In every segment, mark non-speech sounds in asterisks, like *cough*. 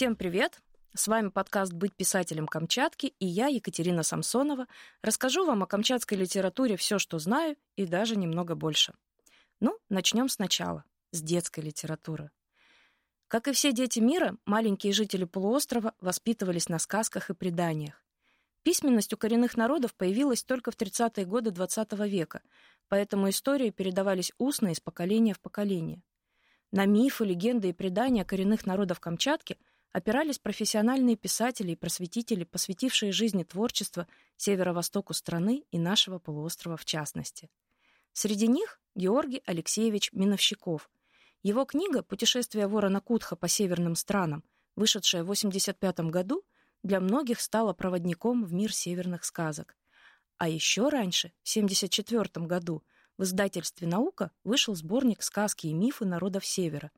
Всем привет! С вами подкаст «Быть писателем Камчатки» и я, Екатерина Самсонова, расскажу вам о камчатской литературе все, что знаю, и даже немного больше. Ну, начнем сначала, с детской литературы. Как и все дети мира, маленькие жители полуострова воспитывались на сказках и преданиях. Письменность у коренных народов появилась только в 30-е годы XX -го века, поэтому истории передавались устно из поколения в поколение. На мифы, легенды и предания коренных народов Камчатки опирались профессиональные писатели и просветители, посвятившие жизни творчества северо-востоку страны и нашего полуострова в частности. Среди них Георгий Алексеевич Миновщиков. Его книга «Путешествие ворона Кутха по северным странам», вышедшая в 1985 году, для многих стала проводником в мир северных сказок. А еще раньше, в 1974 году, в издательстве «Наука» вышел сборник «Сказки и мифы народов Севера».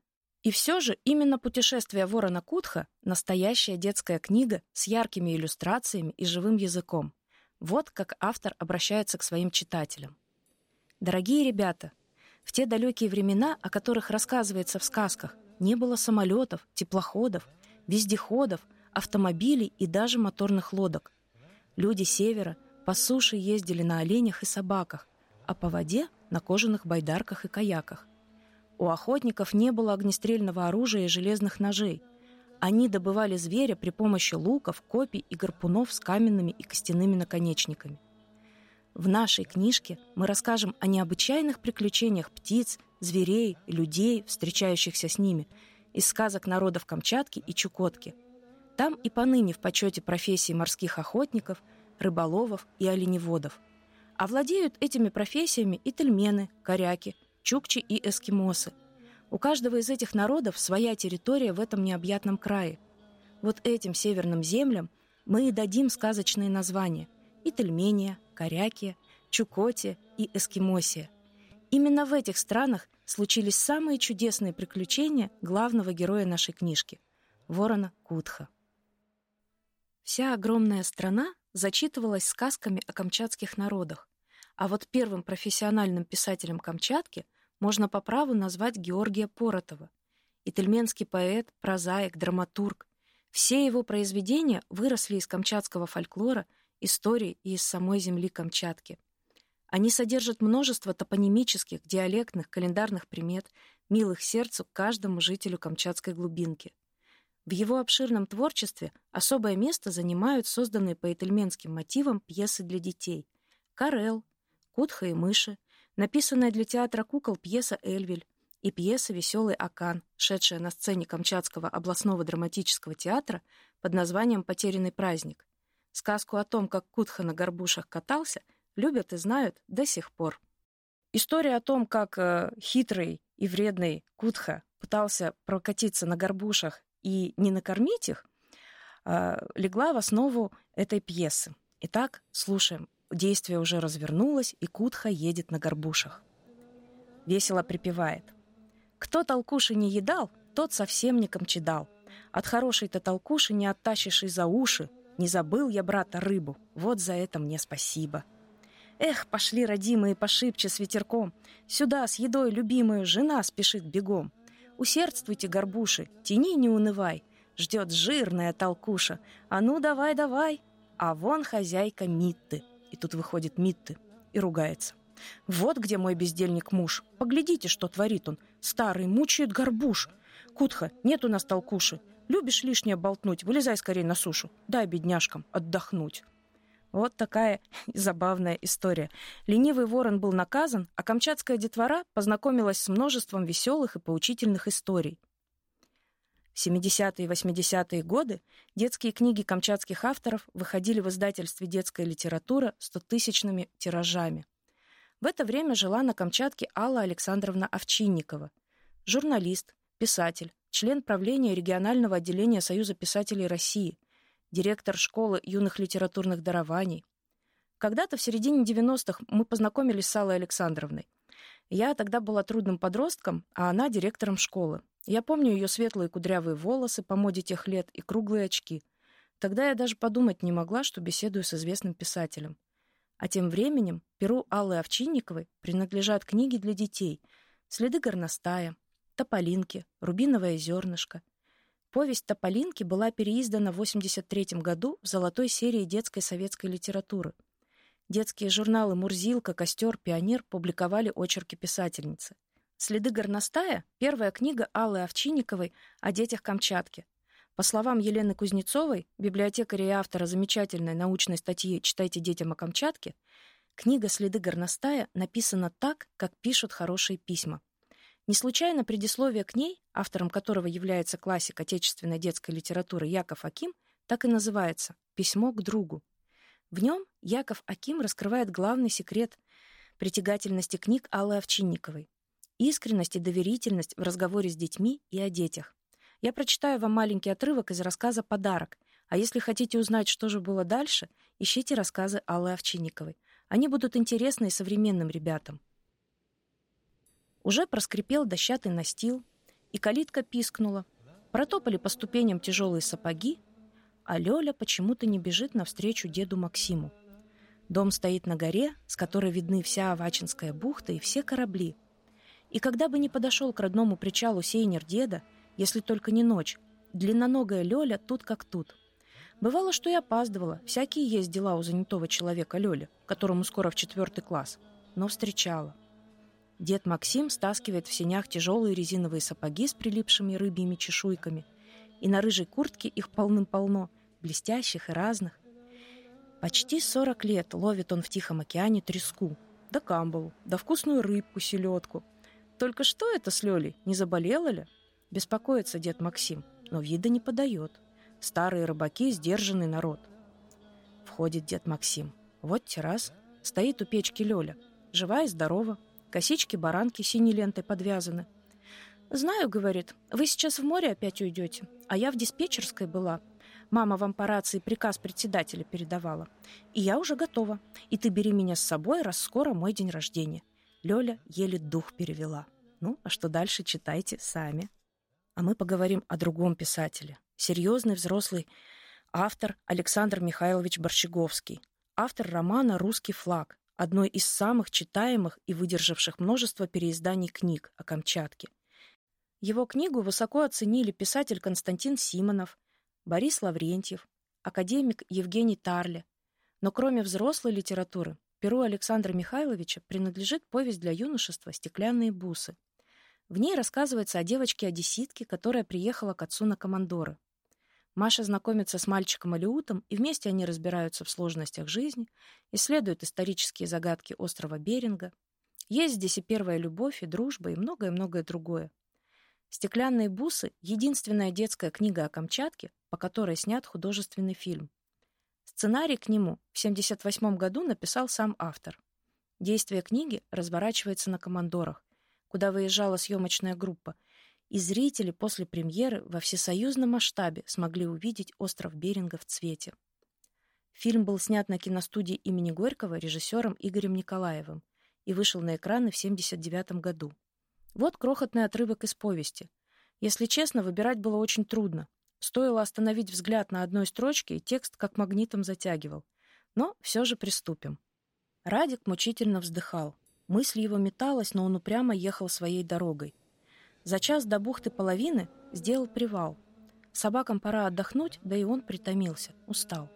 И все же именно «Путешествие ворона Кутха» — настоящая детская книга с яркими иллюстрациями и живым языком. Вот как автор обращается к своим читателям. Дорогие ребята, в те далекие времена, о которых рассказывается в сказках, не было самолетов, теплоходов, вездеходов, автомобилей и даже моторных лодок. Люди севера по суше ездили на оленях и собаках, а по воде — на кожаных байдарках и каяках. У охотников не было огнестрельного оружия и железных ножей. Они добывали зверя при помощи луков, копий и гарпунов с каменными и костяными наконечниками. В нашей книжке мы расскажем о необычайных приключениях птиц, зверей, людей, встречающихся с ними, из сказок народов Камчатки и Чукотки. Там и поныне в почете профессии морских охотников, рыболовов и оленеводов – а владеют этими профессиями и тельмены, коряки, чукчи и эскимосы. У каждого из этих народов своя территория в этом необъятном крае. Вот этим северным землям мы и дадим сказочные названия – и Тельмения, Корякия, Чукотия и Эскимосия. Именно в этих странах случились самые чудесные приключения главного героя нашей книжки – ворона Кутха. Вся огромная страна зачитывалась сказками о камчатских народах, а вот первым профессиональным писателем Камчатки можно по праву назвать Георгия Поротова. Ительменский поэт, прозаик, драматург. Все его произведения выросли из камчатского фольклора, истории и из самой земли Камчатки. Они содержат множество топонимических, диалектных, календарных примет, милых сердцу каждому жителю Камчатской глубинки. В его обширном творчестве особое место занимают созданные по ительменским мотивам пьесы для детей. «Карел», «Кутха и мыши», написанная для театра кукол пьеса «Эльвель» и пьеса «Веселый Акан», шедшая на сцене Камчатского областного драматического театра под названием «Потерянный праздник». Сказку о том, как Кутха на горбушах катался, любят и знают до сих пор. История о том, как э, хитрый и вредный Кутха пытался прокатиться на горбушах и не накормить их, а, легла в основу этой пьесы. Итак, слушаем. Действие уже развернулось, и Кутха едет на горбушах. Весело припевает. «Кто толкуши не едал, тот совсем не камчедал. От хорошей-то толкуши не оттащишь и за уши. Не забыл я, брата, рыбу. Вот за это мне спасибо». Эх, пошли родимые пошибче с ветерком. Сюда с едой любимую жена спешит бегом. Усердствуйте, горбуши, тяни не унывай. Ждет жирная толкуша. А ну, давай, давай. А вон хозяйка Митты. И тут выходит Митты и ругается. Вот где мой бездельник муж. Поглядите, что творит он. Старый мучает горбуш. Кутха, нет у нас толкуши. Любишь лишнее болтнуть, вылезай скорее на сушу. Дай бедняжкам отдохнуть. Вот такая *laughs* забавная история. Ленивый ворон был наказан, а камчатская детвора познакомилась с множеством веселых и поучительных историй. В 70-е и 80-е годы детские книги камчатских авторов выходили в издательстве «Детская литература» стотысячными тиражами. В это время жила на Камчатке Алла Александровна Овчинникова, журналист, писатель, член правления регионального отделения Союза писателей России, директор школы юных литературных дарований. Когда-то в середине 90-х мы познакомились с Аллой Александровной. Я тогда была трудным подростком, а она директором школы. Я помню ее светлые кудрявые волосы по моде тех лет и круглые очки. Тогда я даже подумать не могла, что беседую с известным писателем. А тем временем перу Аллы Овчинниковой принадлежат книги для детей «Следы горностая», «Тополинки», «Рубиновое зернышко», Повесть «Тополинки» была переиздана в 1983 году в золотой серии детской советской литературы. Детские журналы «Мурзилка», «Костер», «Пионер» публиковали очерки писательницы. «Следы горностая» — первая книга Аллы Овчинниковой о детях Камчатки. По словам Елены Кузнецовой, библиотекаря и автора замечательной научной статьи «Читайте детям о Камчатке», книга «Следы горностая» написана так, как пишут хорошие письма. Не случайно предисловие к ней, автором которого является классик отечественной детской литературы Яков Аким, так и называется «Письмо к другу». В нем Яков Аким раскрывает главный секрет притягательности книг Аллы Овчинниковой — искренность и доверительность в разговоре с детьми и о детях. Я прочитаю вам маленький отрывок из рассказа «Подарок», а если хотите узнать, что же было дальше, ищите рассказы Аллы Овчинниковой. Они будут интересны и современным ребятам. Уже проскрипел дощатый настил, и калитка пискнула. Протопали по ступеням тяжелые сапоги, а Лёля почему-то не бежит навстречу деду Максиму. Дом стоит на горе, с которой видны вся Авачинская бухта и все корабли. И когда бы не подошел к родному причалу сейнер деда, если только не ночь, длинноногая Лёля тут как тут. Бывало, что и опаздывала, всякие есть дела у занятого человека Лёли, которому скоро в четвертый класс, но встречала. Дед Максим стаскивает в сенях тяжелые резиновые сапоги с прилипшими рыбьими чешуйками, и на рыжей куртке их полным-полно, блестящих и разных. Почти сорок лет ловит он в Тихом океане треску, да камбалу, да вкусную рыбку, селедку. Только что это с Лёлей? Не заболела ли? Беспокоится дед Максим, но вида не подает. Старые рыбаки — сдержанный народ. Входит дед Максим. Вот террас. Стоит у печки Лёля. Жива и здорова. Косички баранки синей лентой подвязаны. «Знаю, — говорит, — вы сейчас в море опять уйдете, а я в диспетчерской была. Мама вам по рации приказ председателя передавала. И я уже готова. И ты бери меня с собой, раз скоро мой день рождения». Лёля еле дух перевела. Ну, а что дальше, читайте сами. А мы поговорим о другом писателе. Серьезный взрослый автор Александр Михайлович Борщеговский. Автор романа «Русский флаг», одной из самых читаемых и выдержавших множество переизданий книг о Камчатке. Его книгу высоко оценили писатель Константин Симонов, Борис Лаврентьев, академик Евгений Тарле. Но кроме взрослой литературы, перу Александра Михайловича принадлежит повесть для юношества «Стеклянные бусы». В ней рассказывается о девочке-одесситке, которая приехала к отцу на командоры. Маша знакомится с мальчиком Алиутом, и вместе они разбираются в сложностях жизни, исследуют исторические загадки острова Беринга. Есть здесь и первая любовь, и дружба, и многое-многое другое. «Стеклянные бусы» — единственная детская книга о Камчатке, по которой снят художественный фильм. Сценарий к нему в 1978 году написал сам автор. Действие книги разворачивается на командорах, куда выезжала съемочная группа, и зрители после премьеры во всесоюзном масштабе смогли увидеть остров Беринга в цвете. Фильм был снят на киностудии имени Горького режиссером Игорем Николаевым и вышел на экраны в 1979 году. Вот крохотный отрывок из повести. Если честно, выбирать было очень трудно. Стоило остановить взгляд на одной строчке, и текст как магнитом затягивал. Но все же приступим. Радик мучительно вздыхал. Мысль его металась, но он упрямо ехал своей дорогой. За час до бухты половины сделал привал. Собакам пора отдохнуть, да и он притомился, устал.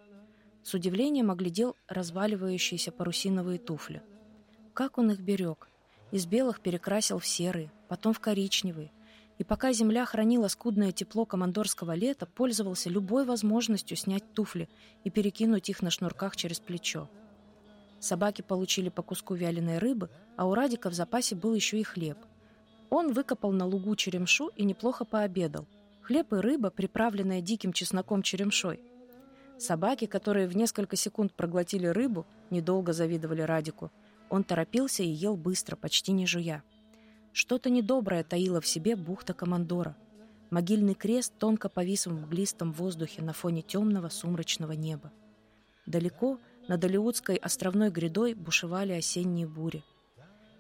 С удивлением оглядел разваливающиеся парусиновые туфли. Как он их берег? Из белых перекрасил в серые, потом в коричневые. И пока земля хранила скудное тепло командорского лета, пользовался любой возможностью снять туфли и перекинуть их на шнурках через плечо. Собаки получили по куску вяленой рыбы, а у Радика в запасе был еще и хлеб – он выкопал на лугу черемшу и неплохо пообедал. Хлеб и рыба, приправленная диким чесноком черемшой. Собаки, которые в несколько секунд проглотили рыбу, недолго завидовали Радику. Он торопился и ел быстро, почти не жуя. Что-то недоброе таило в себе бухта Командора. Могильный крест тонко повис в мглистом воздухе на фоне темного сумрачного неба. Далеко, над Алиутской островной грядой, бушевали осенние бури.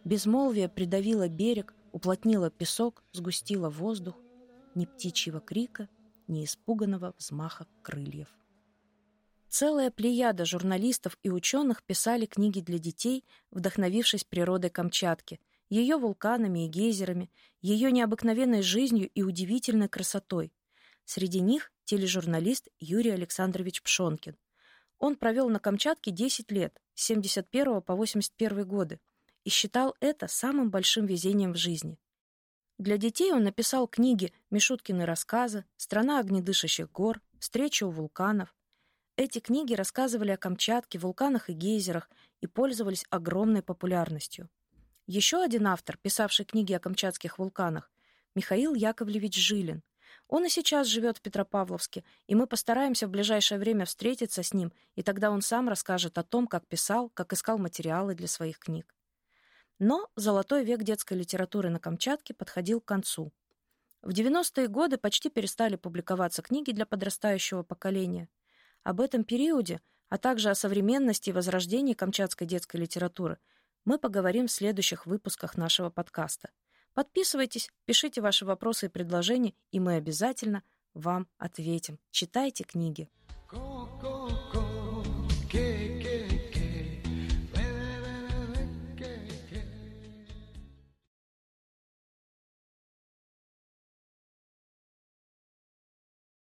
Безмолвие придавило берег, уплотнила песок, сгустила воздух, ни птичьего крика, ни испуганного взмаха крыльев. Целая плеяда журналистов и ученых писали книги для детей, вдохновившись природой Камчатки, ее вулканами и гейзерами, ее необыкновенной жизнью и удивительной красотой. Среди них тележурналист Юрий Александрович Пшонкин. Он провел на Камчатке 10 лет, с 71 по 81 годы, и считал это самым большим везением в жизни. Для детей он написал книги «Мишуткины рассказы», «Страна огнедышащих гор», «Встреча у вулканов». Эти книги рассказывали о Камчатке, вулканах и гейзерах и пользовались огромной популярностью. Еще один автор, писавший книги о камчатских вулканах, Михаил Яковлевич Жилин. Он и сейчас живет в Петропавловске, и мы постараемся в ближайшее время встретиться с ним, и тогда он сам расскажет о том, как писал, как искал материалы для своих книг. Но золотой век детской литературы на Камчатке подходил к концу. В 90-е годы почти перестали публиковаться книги для подрастающего поколения. Об этом периоде, а также о современности и возрождении камчатской детской литературы мы поговорим в следующих выпусках нашего подкаста. Подписывайтесь, пишите ваши вопросы и предложения, и мы обязательно вам ответим. Читайте книги. Go,